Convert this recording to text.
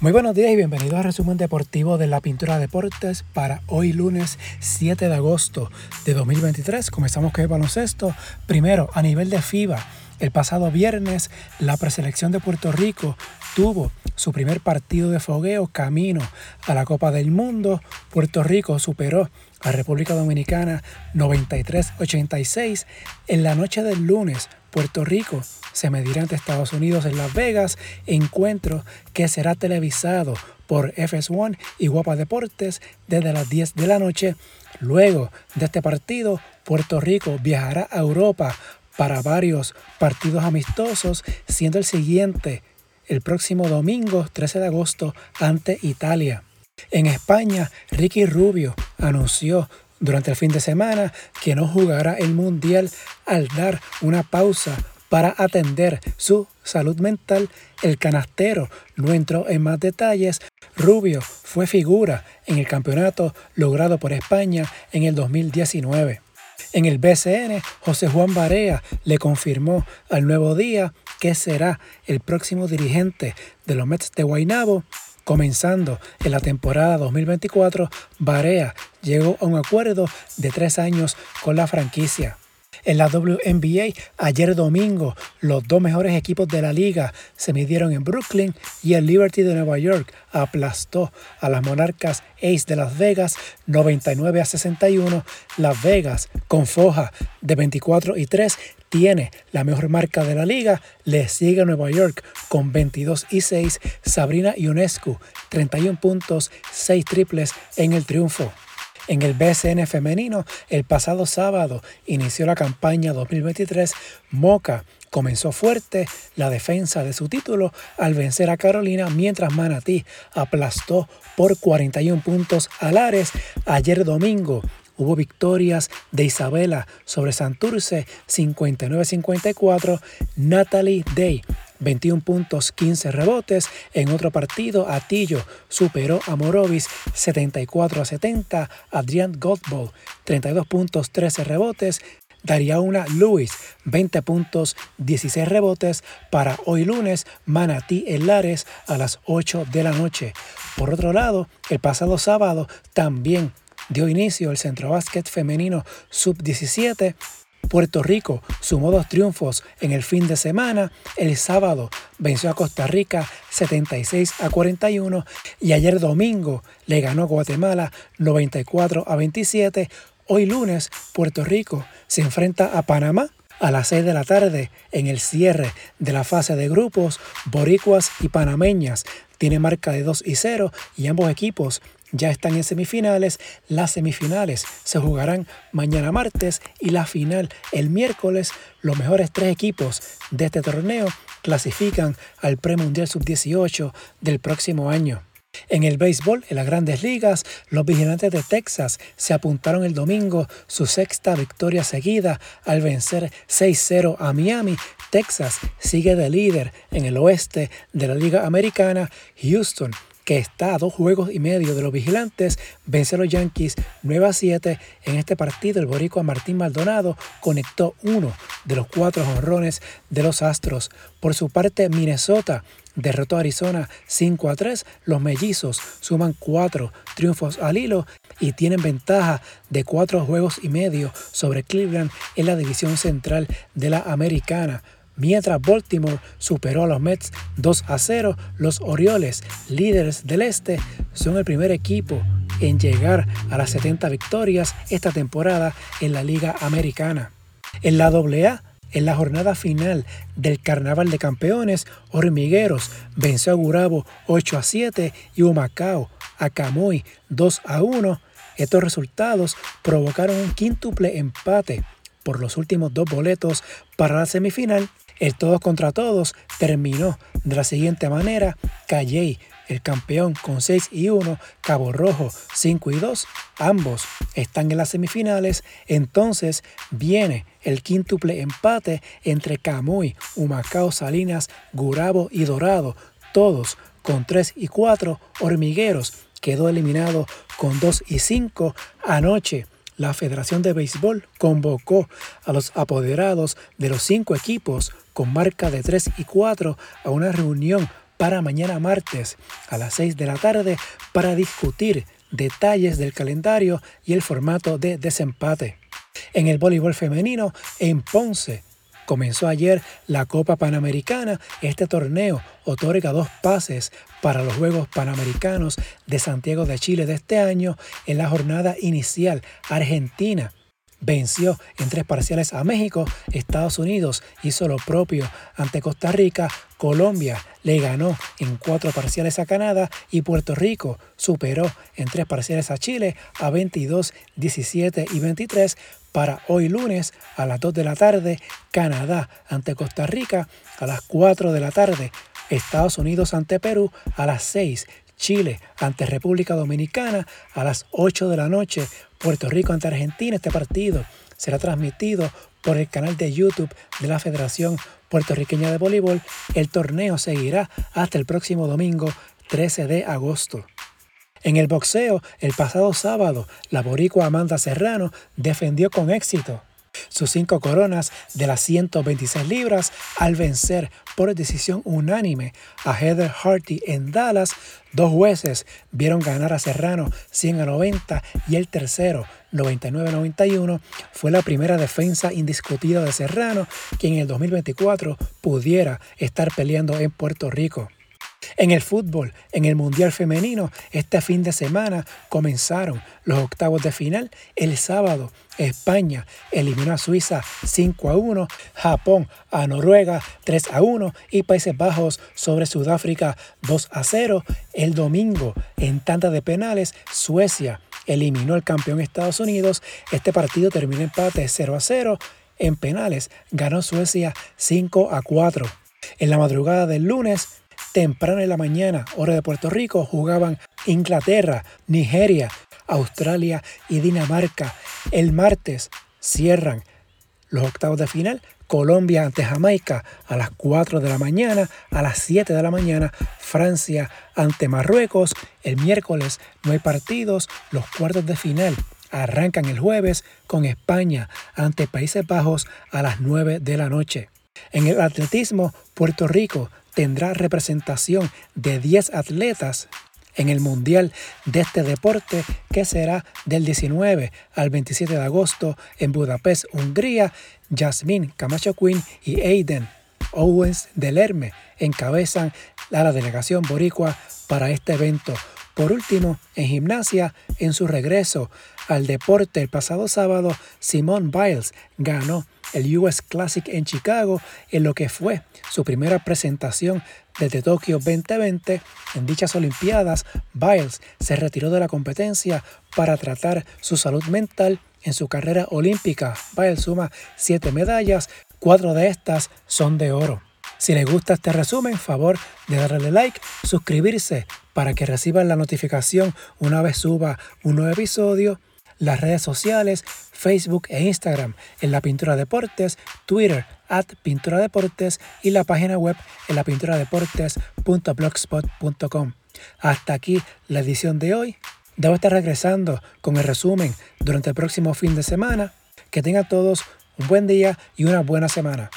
Muy buenos días y bienvenidos al resumen deportivo de la Pintura Deportes para hoy lunes 7 de agosto de 2023. Comenzamos con el baloncesto. Primero, a nivel de FIBA, el pasado viernes la preselección de Puerto Rico tuvo su primer partido de fogueo camino a la Copa del Mundo. Puerto Rico superó a República Dominicana 93-86 en la noche del lunes. Puerto Rico se medirá ante Estados Unidos en Las Vegas, encuentro que será televisado por FS1 y Guapa Deportes desde las 10 de la noche. Luego de este partido, Puerto Rico viajará a Europa para varios partidos amistosos, siendo el siguiente el próximo domingo 13 de agosto ante Italia. En España, Ricky Rubio anunció durante el fin de semana que no jugará el Mundial al dar una pausa para atender su salud mental. El canastero no entró en más detalles. Rubio fue figura en el campeonato logrado por España en el 2019. En el BCN, José Juan Barea le confirmó al Nuevo Día que será el próximo dirigente de los Mets de Guaynabo Comenzando en la temporada 2024, Barea llegó a un acuerdo de tres años con la franquicia. En la WNBA, ayer domingo, los dos mejores equipos de la liga se midieron en Brooklyn y el Liberty de Nueva York aplastó a las Monarcas Ace de Las Vegas 99 a 61. Las Vegas, con foja de 24 y 3, tiene la mejor marca de la liga. Le sigue Nueva York con 22 y 6. Sabrina Ionescu, 31 puntos, 6 triples en el triunfo. En el BCN femenino, el pasado sábado inició la campaña 2023. Moca comenzó fuerte la defensa de su título al vencer a Carolina, mientras Manatí aplastó por 41 puntos a Lares. Ayer domingo, Hubo victorias de Isabela sobre Santurce 59-54, Natalie Day 21 puntos, 15 rebotes. En otro partido, Atillo superó a Morovis 74 a 70. Adrián Goldball 32 puntos, 13 rebotes. Dariauna Lewis, 20 puntos, 16 rebotes para hoy lunes, Manatí en Lares a las 8 de la noche. Por otro lado, el pasado sábado también dio inicio el Centro Básquet Femenino Sub-17. Puerto Rico sumó dos triunfos en el fin de semana. El sábado venció a Costa Rica 76 a 41 y ayer domingo le ganó Guatemala 94 a 27. Hoy lunes Puerto Rico se enfrenta a Panamá a las 6 de la tarde en el cierre de la fase de grupos. Boricuas y panameñas tiene marca de 2 y 0 y ambos equipos ya están en semifinales. Las semifinales se jugarán mañana martes y la final el miércoles. Los mejores tres equipos de este torneo clasifican al Premundial Sub-18 del próximo año. En el béisbol, en las grandes ligas, los vigilantes de Texas se apuntaron el domingo su sexta victoria seguida al vencer 6-0 a Miami. Texas sigue de líder en el oeste de la Liga Americana. Houston está a dos juegos y medio de los vigilantes, vence a los Yankees 9 a 7. En este partido, el boricua Martín Maldonado conectó uno de los cuatro jonrones de los Astros. Por su parte, Minnesota derrotó a Arizona 5 a 3. Los mellizos suman cuatro triunfos al hilo y tienen ventaja de cuatro juegos y medio sobre Cleveland en la división central de la americana. Mientras Baltimore superó a los Mets 2 a 0, los Orioles, líderes del este, son el primer equipo en llegar a las 70 victorias esta temporada en la Liga Americana. En la AA, en la jornada final del Carnaval de Campeones, Hormigueros venció a Gurabo 8 a 7 y Humacao a Camoy 2 a 1. Estos resultados provocaron un quíntuple empate por los últimos dos boletos para la semifinal el todos contra todos terminó de la siguiente manera. Calley, el campeón con 6 y 1, Cabo Rojo 5 y 2, ambos están en las semifinales. Entonces viene el quíntuple empate entre Camuy, Humacao, Salinas, Gurabo y Dorado, todos con 3 y 4. Hormigueros quedó eliminado con 2 y 5 anoche la Federación de Béisbol convocó a los apoderados de los cinco equipos con marca de 3 y 4 a una reunión para mañana martes a las 6 de la tarde para discutir detalles del calendario y el formato de desempate. En el voleibol femenino, en Ponce, Comenzó ayer la Copa Panamericana. Este torneo otorga dos pases para los Juegos Panamericanos de Santiago de Chile de este año. En la jornada inicial, Argentina venció en tres parciales a México, Estados Unidos hizo lo propio ante Costa Rica, Colombia le ganó en cuatro parciales a Canadá y Puerto Rico superó en tres parciales a Chile a 22, 17 y 23 para hoy lunes a las 2 de la tarde, Canadá ante Costa Rica a las 4 de la tarde, Estados Unidos ante Perú a las 6, Chile ante República Dominicana a las 8 de la noche, Puerto Rico ante Argentina. Este partido será transmitido por el canal de YouTube de la Federación Puertorriqueña de Voleibol. El torneo seguirá hasta el próximo domingo 13 de agosto. En el boxeo, el pasado sábado, la boricua Amanda Serrano defendió con éxito sus cinco coronas de las 126 libras al vencer por decisión unánime a Heather Harty en Dallas. Dos jueces vieron ganar a Serrano 100 a 90 y el tercero 99-91 fue la primera defensa indiscutida de Serrano que en el 2024 pudiera estar peleando en Puerto Rico. En el fútbol, en el Mundial Femenino, este fin de semana comenzaron los octavos de final. El sábado, España eliminó a Suiza 5 a 1, Japón a Noruega 3 a 1 y Países Bajos sobre Sudáfrica 2 a 0. El domingo, en tanta de penales, Suecia eliminó al campeón Estados Unidos. Este partido terminó empate 0 a 0. En penales ganó Suecia 5 a 4. En la madrugada del lunes, Temprano en la mañana, hora de Puerto Rico, jugaban Inglaterra, Nigeria, Australia y Dinamarca. El martes cierran los octavos de final. Colombia ante Jamaica a las 4 de la mañana, a las 7 de la mañana, Francia ante Marruecos. El miércoles no hay partidos, los cuartos de final arrancan el jueves con España ante Países Bajos a las 9 de la noche. En el atletismo, Puerto Rico tendrá representación de 10 atletas en el Mundial de este deporte que será del 19 al 27 de agosto en Budapest, Hungría. Jasmine Camacho Quinn y Aiden Owens del Herme encabezan la delegación boricua para este evento. Por último, en gimnasia, en su regreso al deporte el pasado sábado, Simone Biles ganó el US Classic en Chicago en lo que fue su primera presentación desde Tokio 2020. En dichas Olimpiadas, Biles se retiró de la competencia para tratar su salud mental en su carrera olímpica. Biles suma 7 medallas, cuatro de estas son de oro. Si les gusta este resumen, favor de darle like, suscribirse para que reciban la notificación una vez suba un nuevo episodio las redes sociales, Facebook e Instagram en La Pintura Deportes, Twitter at Pintura Deportes y la página web en lapinturadeportes.blogspot.com. Hasta aquí la edición de hoy. Debo estar regresando con el resumen durante el próximo fin de semana. Que tengan todos un buen día y una buena semana.